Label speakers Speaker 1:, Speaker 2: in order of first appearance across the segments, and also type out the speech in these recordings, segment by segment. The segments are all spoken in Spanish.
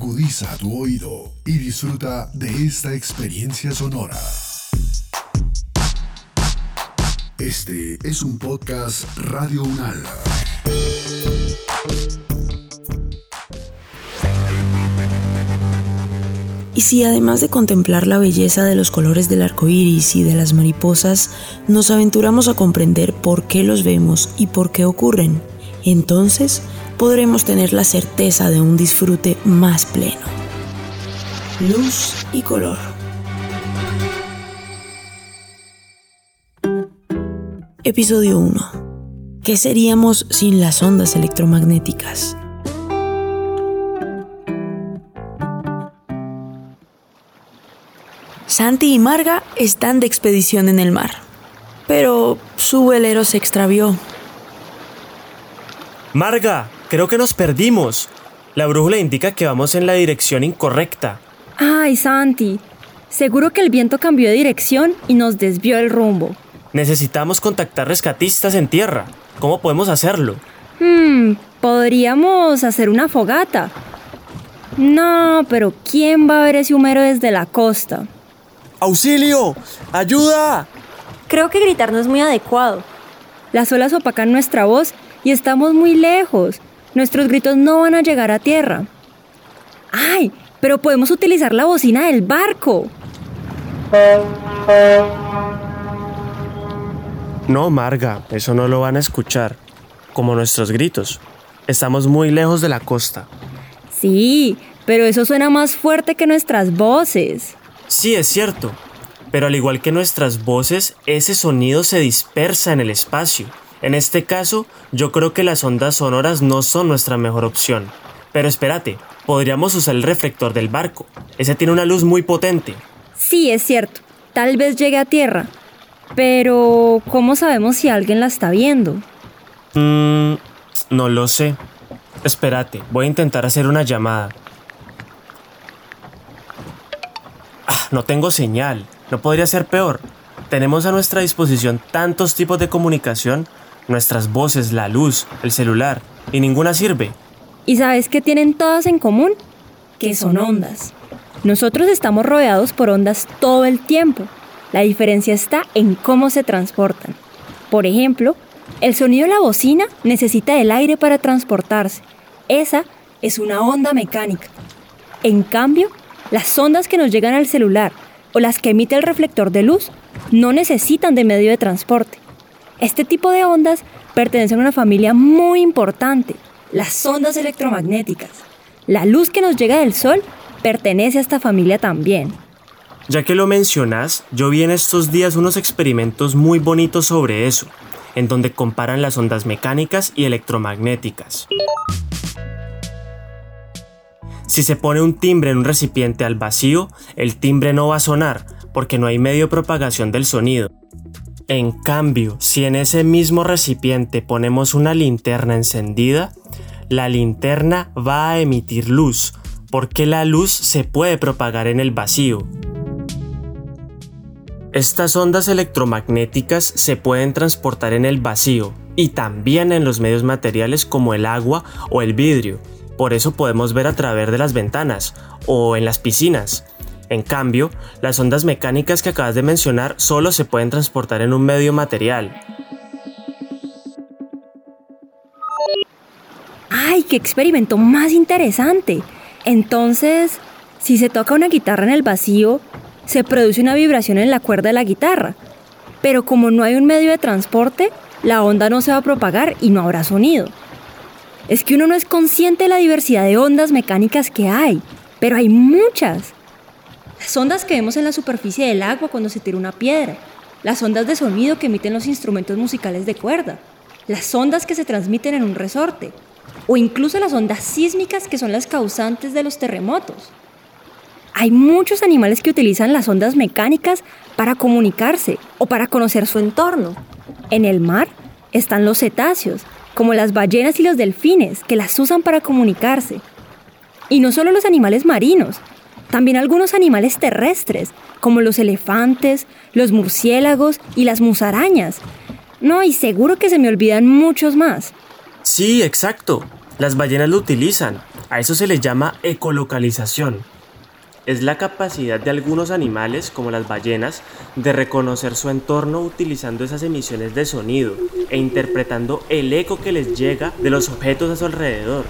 Speaker 1: Agudiza tu oído y disfruta de esta experiencia sonora. Este es un podcast Radio Unal.
Speaker 2: Y si además de contemplar la belleza de los colores del arco iris y de las mariposas, nos aventuramos a comprender por qué los vemos y por qué ocurren, entonces podremos tener la certeza de un disfrute más pleno. Luz y color. Episodio 1. ¿Qué seríamos sin las ondas electromagnéticas? Santi y Marga están de expedición en el mar, pero su velero se extravió.
Speaker 3: Marga, creo que nos perdimos. La brújula indica que vamos en la dirección incorrecta.
Speaker 4: Ay, Santi, seguro que el viento cambió de dirección y nos desvió el rumbo.
Speaker 3: Necesitamos contactar rescatistas en tierra. ¿Cómo podemos hacerlo?
Speaker 4: Hmm, podríamos hacer una fogata. No, pero ¿quién va a ver ese humero desde la costa?
Speaker 5: ¡Auxilio! ¡Ayuda!
Speaker 6: Creo que gritar no es muy adecuado.
Speaker 4: Las olas opacan nuestra voz y estamos muy lejos. Nuestros gritos no van a llegar a tierra. ¡Ay! Pero podemos utilizar la bocina del barco.
Speaker 3: No, Marga, eso no lo van a escuchar. Como nuestros gritos. Estamos muy lejos de la costa.
Speaker 4: Sí, pero eso suena más fuerte que nuestras voces.
Speaker 3: Sí, es cierto. Pero al igual que nuestras voces, ese sonido se dispersa en el espacio. En este caso, yo creo que las ondas sonoras no son nuestra mejor opción. Pero espérate, podríamos usar el reflector del barco. Ese tiene una luz muy potente.
Speaker 4: Sí, es cierto. Tal vez llegue a tierra. Pero, ¿cómo sabemos si alguien la está viendo?
Speaker 3: Mmm, no lo sé. Espérate, voy a intentar hacer una llamada. Ah, no tengo señal. No podría ser peor. Tenemos a nuestra disposición tantos tipos de comunicación, nuestras voces, la luz, el celular, y ninguna sirve.
Speaker 4: ¿Y sabes qué tienen todas en común? Que son ondas. Nosotros estamos rodeados por ondas todo el tiempo. La diferencia está en cómo se transportan. Por ejemplo, el sonido de la bocina necesita el aire para transportarse. Esa es una onda mecánica. En cambio, las ondas que nos llegan al celular o las que emite el reflector de luz no necesitan de medio de transporte. Este tipo de ondas pertenecen a una familia muy importante, las ondas electromagnéticas. La luz que nos llega del sol pertenece a esta familia también.
Speaker 3: Ya que lo mencionas, yo vi en estos días unos experimentos muy bonitos sobre eso, en donde comparan las ondas mecánicas y electromagnéticas. Si se pone un timbre en un recipiente al vacío, el timbre no va a sonar, porque no hay medio de propagación del sonido. En cambio, si en ese mismo recipiente ponemos una linterna encendida, la linterna va a emitir luz, porque la luz se puede propagar en el vacío. Estas ondas electromagnéticas se pueden transportar en el vacío y también en los medios materiales como el agua o el vidrio. Por eso podemos ver a través de las ventanas o en las piscinas. En cambio, las ondas mecánicas que acabas de mencionar solo se pueden transportar en un medio material.
Speaker 4: ¡Ay, qué experimento más interesante! Entonces, si se toca una guitarra en el vacío, se produce una vibración en la cuerda de la guitarra. Pero como no hay un medio de transporte, la onda no se va a propagar y no habrá sonido. Es que uno no es consciente de la diversidad de ondas mecánicas que hay, pero hay muchas. Las ondas que vemos en la superficie del agua cuando se tira una piedra, las ondas de sonido que emiten los instrumentos musicales de cuerda, las ondas que se transmiten en un resorte, o incluso las ondas sísmicas que son las causantes de los terremotos. Hay muchos animales que utilizan las ondas mecánicas para comunicarse o para conocer su entorno. En el mar están los cetáceos, como las ballenas y los delfines, que las usan para comunicarse. Y no solo los animales marinos, también algunos animales terrestres, como los elefantes, los murciélagos y las musarañas. No, y seguro que se me olvidan muchos más.
Speaker 3: Sí, exacto. Las ballenas lo utilizan. A eso se le llama ecolocalización. Es la capacidad de algunos animales, como las ballenas, de reconocer su entorno utilizando esas emisiones de sonido e interpretando el eco que les llega de los objetos a su alrededor.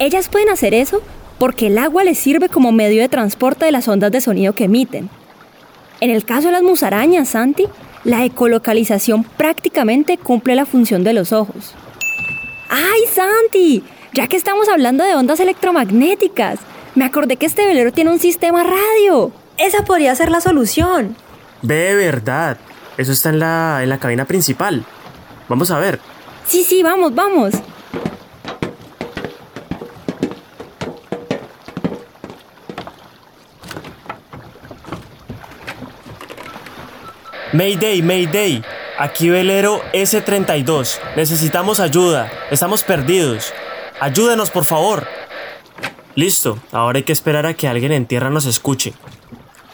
Speaker 4: Ellas pueden hacer eso porque el agua les sirve como medio de transporte de las ondas de sonido que emiten. En el caso de las musarañas, Santi, la ecolocalización prácticamente cumple la función de los ojos. ¡Ay, Santi! Ya que estamos hablando de ondas electromagnéticas, me acordé que este velero tiene un sistema radio.
Speaker 6: Esa podría ser la solución.
Speaker 3: Ve, verdad. Eso está en la, en la cabina principal. Vamos a ver.
Speaker 4: Sí, sí, vamos, vamos.
Speaker 3: Mayday, Mayday. Aquí velero S32. Necesitamos ayuda. Estamos perdidos. Ayúdenos, por favor. Listo, ahora hay que esperar a que alguien en tierra nos escuche.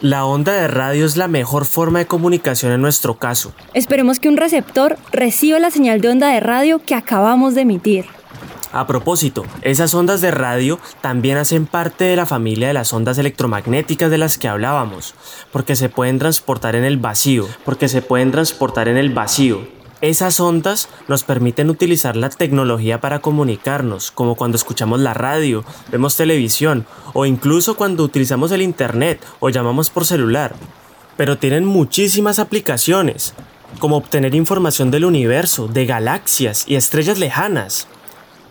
Speaker 3: La onda de radio es la mejor forma de comunicación en nuestro caso.
Speaker 4: Esperemos que un receptor reciba la señal de onda de radio que acabamos de emitir.
Speaker 3: A propósito, esas ondas de radio también hacen parte de la familia de las ondas electromagnéticas de las que hablábamos, porque se pueden transportar en el vacío, porque se pueden transportar en el vacío. Esas ondas nos permiten utilizar la tecnología para comunicarnos, como cuando escuchamos la radio, vemos televisión o incluso cuando utilizamos el internet o llamamos por celular. Pero tienen muchísimas aplicaciones, como obtener información del universo, de galaxias y estrellas lejanas.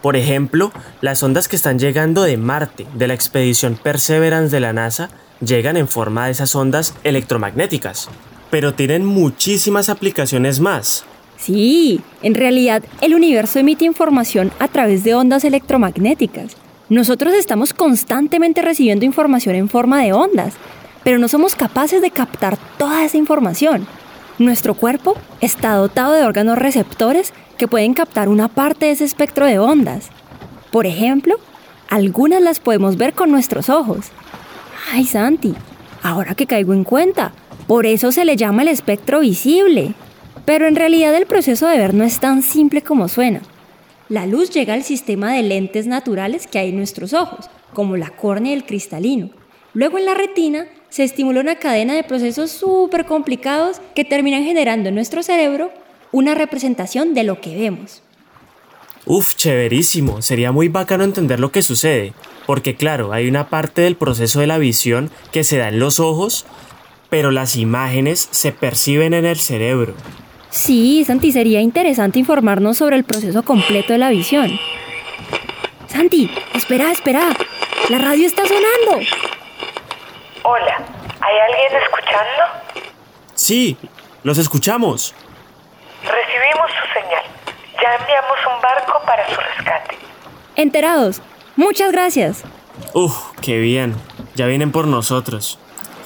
Speaker 3: Por ejemplo, las ondas que están llegando de Marte, de la expedición Perseverance de la NASA, llegan en forma de esas ondas electromagnéticas. Pero tienen muchísimas aplicaciones más.
Speaker 4: Sí, en realidad el universo emite información a través de ondas electromagnéticas. Nosotros estamos constantemente recibiendo información en forma de ondas, pero no somos capaces de captar toda esa información. Nuestro cuerpo está dotado de órganos receptores que pueden captar una parte de ese espectro de ondas. Por ejemplo, algunas las podemos ver con nuestros ojos. Ay, Santi, ahora que caigo en cuenta, por eso se le llama el espectro visible. Pero en realidad el proceso de ver no es tan simple como suena. La luz llega al sistema de lentes naturales que hay en nuestros ojos, como la córnea y el cristalino. Luego en la retina se estimula una cadena de procesos súper complicados que terminan generando en nuestro cerebro una representación de lo que vemos.
Speaker 3: Uf, chéverísimo. Sería muy bacano entender lo que sucede. Porque claro, hay una parte del proceso de la visión que se da en los ojos, pero las imágenes se perciben en el cerebro.
Speaker 4: Sí, Santi, sería interesante informarnos sobre el proceso completo de la visión. Santi, espera, espera. La radio está sonando.
Speaker 7: Hola, ¿hay alguien escuchando?
Speaker 3: Sí, los escuchamos.
Speaker 7: Recibimos su señal. Ya enviamos un barco para su rescate.
Speaker 4: Enterados. Muchas gracias.
Speaker 3: Uf, qué bien. Ya vienen por nosotros.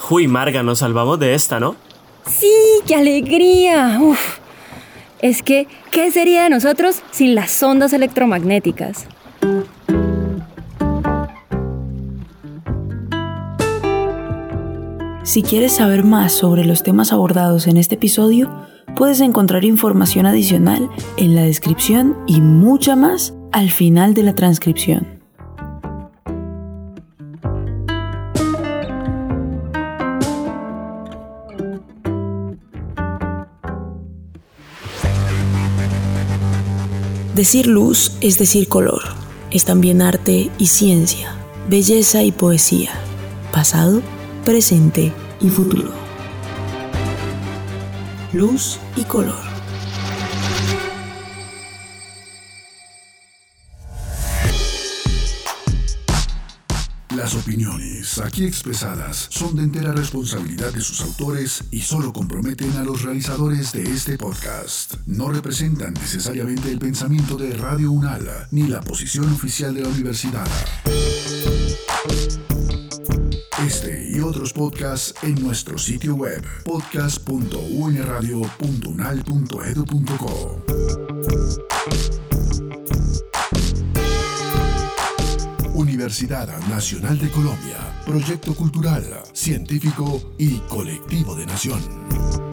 Speaker 3: Uy, Marga, nos salvamos de esta, ¿no?
Speaker 4: Sí, qué alegría. Uf. Es que, ¿qué sería de nosotros sin las ondas electromagnéticas?
Speaker 2: Si quieres saber más sobre los temas abordados en este episodio, puedes encontrar información adicional en la descripción y mucha más al final de la transcripción. Decir luz es decir color. Es también arte y ciencia, belleza y poesía, pasado, presente y futuro. Luz y color.
Speaker 1: Las opiniones aquí expresadas son de entera responsabilidad de sus autores y solo comprometen a los realizadores de este podcast. No representan necesariamente el pensamiento de Radio Unal ni la posición oficial de la universidad. Y otros podcasts en nuestro sitio web podcast.unradio.unal.edu.co. Universidad Nacional de Colombia, proyecto cultural, científico y colectivo de nación.